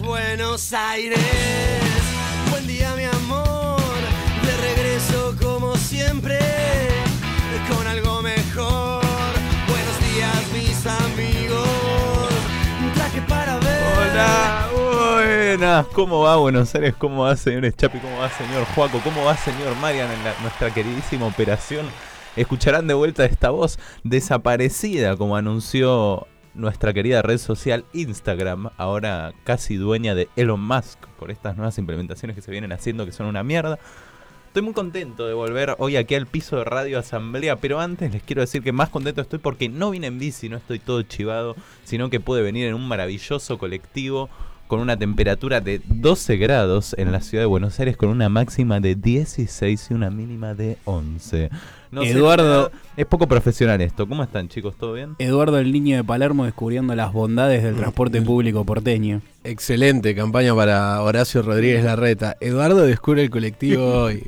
Buenos Aires. Buen día, mi amor. De regreso como siempre, con algo mejor. Buenos días, mis amigos. Traje para ver. Hola, buenas. ¿Cómo va Buenos Aires? ¿Cómo va señor Chapi? ¿Cómo va señor Juaco? ¿Cómo va señor Marian en nuestra queridísima operación? Escucharán de vuelta esta voz desaparecida como anunció nuestra querida red social Instagram, ahora casi dueña de Elon Musk por estas nuevas implementaciones que se vienen haciendo que son una mierda. Estoy muy contento de volver hoy aquí al piso de Radio Asamblea, pero antes les quiero decir que más contento estoy porque no vine en bici, no estoy todo chivado, sino que pude venir en un maravilloso colectivo con una temperatura de 12 grados en la ciudad de Buenos Aires, con una máxima de 16 y una mínima de 11. No sé, Eduardo- es poco profesional esto. ¿Cómo están chicos? ¿Todo bien? Eduardo el Niño de Palermo descubriendo las bondades del transporte público porteño. Excelente campaña para Horacio Rodríguez Larreta. Eduardo descubre el colectivo y,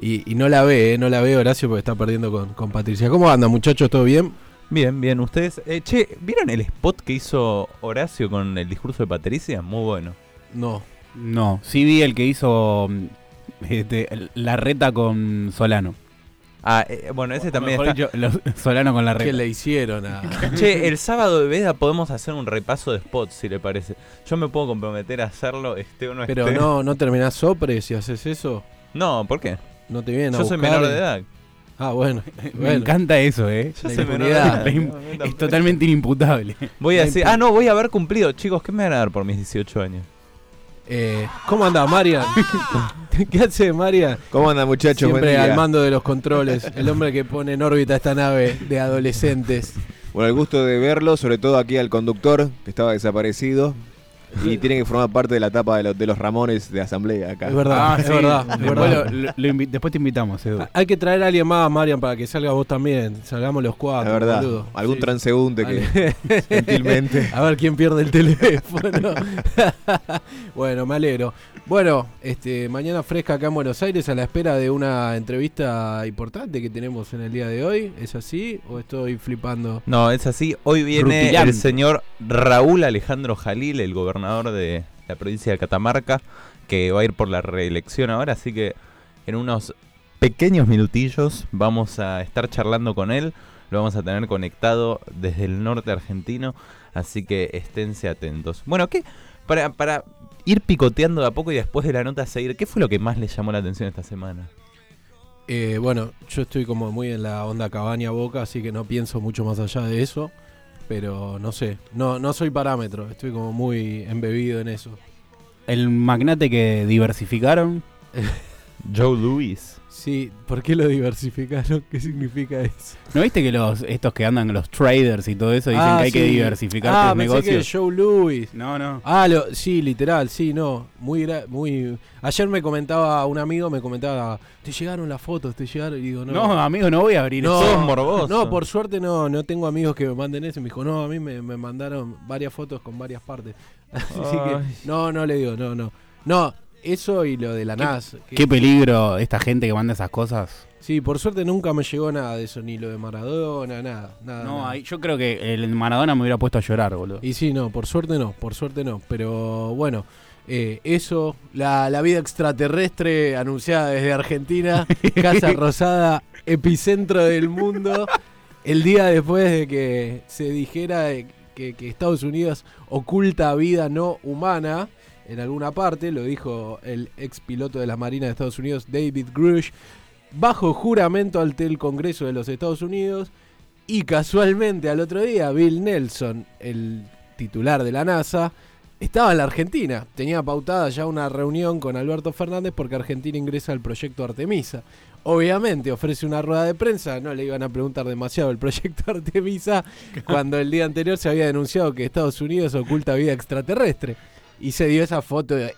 y- y no la ve, ¿eh? no la ve Horacio porque está perdiendo con, con Patricia. ¿Cómo anda muchachos? ¿Todo bien? Bien, bien. ¿Ustedes? eh, che, ¿vieron el spot que hizo Horacio con el discurso de Patricia? Muy bueno. No. No, sí vi el que hizo mm, este, la reta con Solano. Ah, eh, bueno, ese O también mejor está... dicho, los- Solano con la ¿Qué reta. le hicieron a.? Che, el sábado de Veda podemos hacer un repaso de spots, si le parece. Yo me puedo comprometer a hacerlo, esté o no Pero esté. no, no terminás sopre si haces eso. No, ¿por qué? No te vienen a Yo soy menor de edad. Ah, bueno. Me bueno. encanta eso, ¿eh? Yo La impunidad. edad. Es totalmente inimputable. Voy a La decir, ah, no, voy a haber cumplido. Chicos, ¿qué me van a dar por mis 18 años? Eh, ¿Cómo anda Marian? ¿Qué hace Marian? ¿Cómo andan muchachos? Buen Siempre día. al mando de los controles. El hombre que pone en órbita esta nave de adolescentes. Bueno, el gusto de verlo, sobre todo aquí al conductor, que estaba desaparecido. Y tiene que formar parte de la etapa de, los- de los Ramones de Asamblea acá. Es verdad, es sí. verdad. es Después, verdad. lo- lo- lo invi- después te invitamos, Edu. Hay que traer a alguien más, Marian, para que salga vos también. Salgamos los La cuatro. verdad. boludo. Algún Sí. transeúnte que gentilmente. A ver quién pierde el teléfono. bueno, me alegro. Bueno, este, mañana fresca acá en Buenos Aires a la espera de una entrevista importante que tenemos en el día de hoy. ¿Es así o estoy flipando? No, es así. Hoy viene Rutilante. el señor Raúl Alejandro Jalil, el gobernador de la provincia de Catamarca, que va a ir por la reelección ahora, así que en unos pequeños minutillos vamos a estar charlando con él. Lo vamos a tener conectado desde el norte argentino, así que esténse atentos. Bueno, ¿qué? Para, para ir picoteando de a poco y después de la nota seguir, ¿qué fue lo que más le llamó la atención esta semana? Eh, bueno, yo estoy como muy en la onda cabaña boca, así que no pienso mucho más allá de eso. Pero no sé, no, no soy parámetro, estoy como muy embebido en eso. El magnate que diversificaron. Joe Louis. Sí, ¿por qué lo diversificaron? ¿Qué significa eso? ¿No viste que los estos que andan los traders y todo eso dicen Ah, que hay que diversificar ah, tus pensé negocios? que Joe Louis. No, no. Ah, lo, sí, literal, sí, no. Muy, gra- muy. Ayer me comentaba un amigo, me comentaba, te llegaron las fotos, te llegaron. Y digo, no. No, amigo, no voy a abrir No, eso. Sos morboso. No, por suerte no, no tengo amigos que me manden eso. Me dijo, no, a mí me, me mandaron varias fotos con varias partes. Así Ay. que, no, no le digo, no, no. No, eso y lo de la NAS. que- Qué peligro esta gente que manda esas cosas. sí, por suerte nunca me llegó nada de eso, ni lo de Maradona, nada, nada. No, nada. ahí- yo creo que el Maradona me hubiera puesto a llorar, boludo. Y sí, no, por suerte no, por suerte no. Pero bueno, eh, eso, la, la vida extraterrestre anunciada desde Argentina, Casa Rosada, epicentro del mundo, el día después de que se dijera que, que Estados Unidos oculta vida no humana en alguna parte, lo dijo el ex piloto de la Marina de Estados Unidos, David Grush, bajo juramento ante el Congreso de los Estados Unidos. Y casualmente al otro día, Bill Nelson, el titular de la NASA, estaba en la Argentina. Tenía pautada ya una reunión con Alberto Fernández porque Argentina ingresa al proyecto Artemisa. Obviamente ofrece una rueda de prensa, no le iban a preguntar demasiado el proyecto Artemisa cuando el día anterior se había denunciado que Estados Unidos oculta vida extraterrestre. Y se dio esa foto es-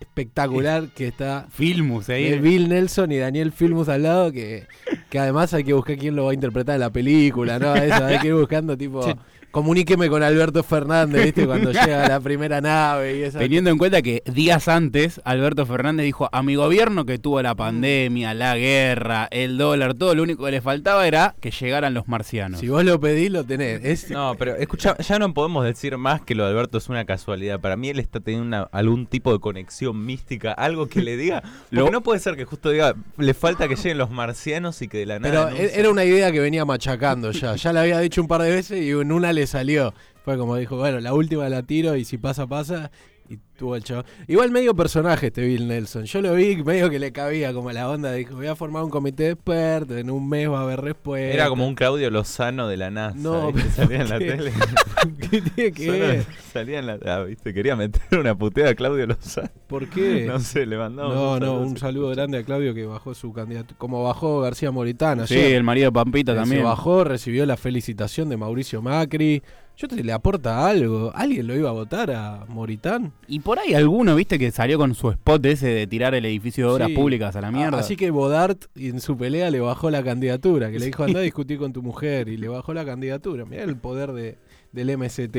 espectacular que está Filmus ahí. de Bill Nelson y Daniel Filmus al lado, que, que además hay que buscar quién lo va a interpretar en la película, ¿no? Eso, hay que ir buscando tipo Che. Comuníqueme con Alberto Fernández, ¿viste? Cuando llega la primera nave y esa. Teniendo en cuenta que días antes Alberto Fernández dijo a mi gobierno que tuvo la pandemia, la guerra, el dólar, todo lo único que le faltaba era que llegaran los marcianos. Si vos lo pedís, lo tenés. Es- No, pero escucha, ya no podemos decir más que lo de Alberto es una casualidad. Para mí él está teniendo una- algún tipo de conexión mística, algo que le diga. Lo- no puede ser que justo diga, le falta que lleguen los marcianos y que de la nada. Pero anuncie- e- era una idea que venía machacando ya. Ya la había dicho un par de veces y en una le salió. Fue como dijo, bueno, la última la tiro y si pasa, pasa. Y tuvo el chavo. Igual medio personaje este Bill Nelson. Yo lo vi medio que le cabía como la onda. Dijo, voy a formar un comité de expertos. En un mes va a haber respuesta. Era como un Claudio Lozano de la NASA. No, ¿viste? pero salía en la tele. ¿Qué tiene que ver? salía en la. ah, ¿viste? Quería meter una puteada a Claudio Lozano. ¿Por qué? No sé, le mandamos. No, no, un saludo grande a Claudio que bajó su candidato. Como bajó García Moritana. Sí, ayer. el marido de Pampita también. Se bajó, recibió la felicitación de Mauricio Macri. Yo te le aporta algo. ¿Alguien lo iba a votar a Moritán? Y por ahí alguno, viste, que salió con su spot ese de tirar el edificio de obras Sí. públicas a la mierda. Así que Bodart en su pelea le bajó la candidatura, que le dijo anda a discutir con tu mujer y le bajó la candidatura. Mirá el poder de, del MST.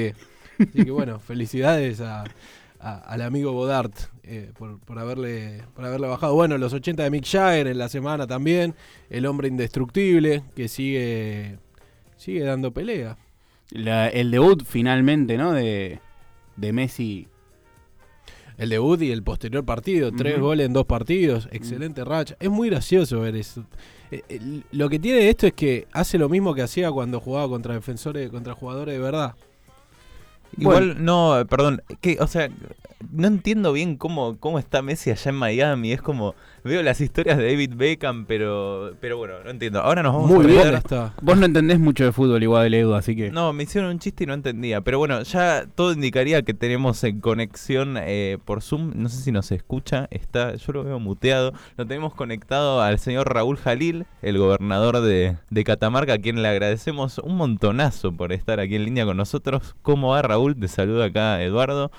Así que bueno, felicidades a, a- al amigo Bodart eh, por, por haberle, por haberle bajado. Bueno, los 80 de Mick Jagger en la semana también. El hombre indestructible que sigue, sigue dando pelea. La- el debut finalmente, ¿no? De, de Messi. El debut y el posterior partido, tres goles en dos partidos, excelente racha. Es muy gracioso ver eso. Eh, eh, lo que tiene esto es que hace lo mismo que hacía cuando jugaba contra defensores, contra jugadores de verdad. Igual, no, perdón, que, o sea, no entiendo bien cómo, cómo está Messi allá en Miami. Es como, veo las historias de David Beckham, pero, pero bueno, no entiendo. Ahora nos vamos Muy a bien está. Vos no entendés mucho de fútbol igual, Edu, así que... No, me hicieron un chiste y no entendía. Pero bueno, ya todo indicaría que tenemos en conexión eh, por Zoom. No sé si nos escucha. Está, yo lo veo muteado. Lo tenemos conectado al señor Raúl Jalil, el gobernador de, de Catamarca, a quien le agradecemos un montonazo por estar aquí en línea con nosotros. ¿Cómo va Raúl? Te saluda acá Eduardo.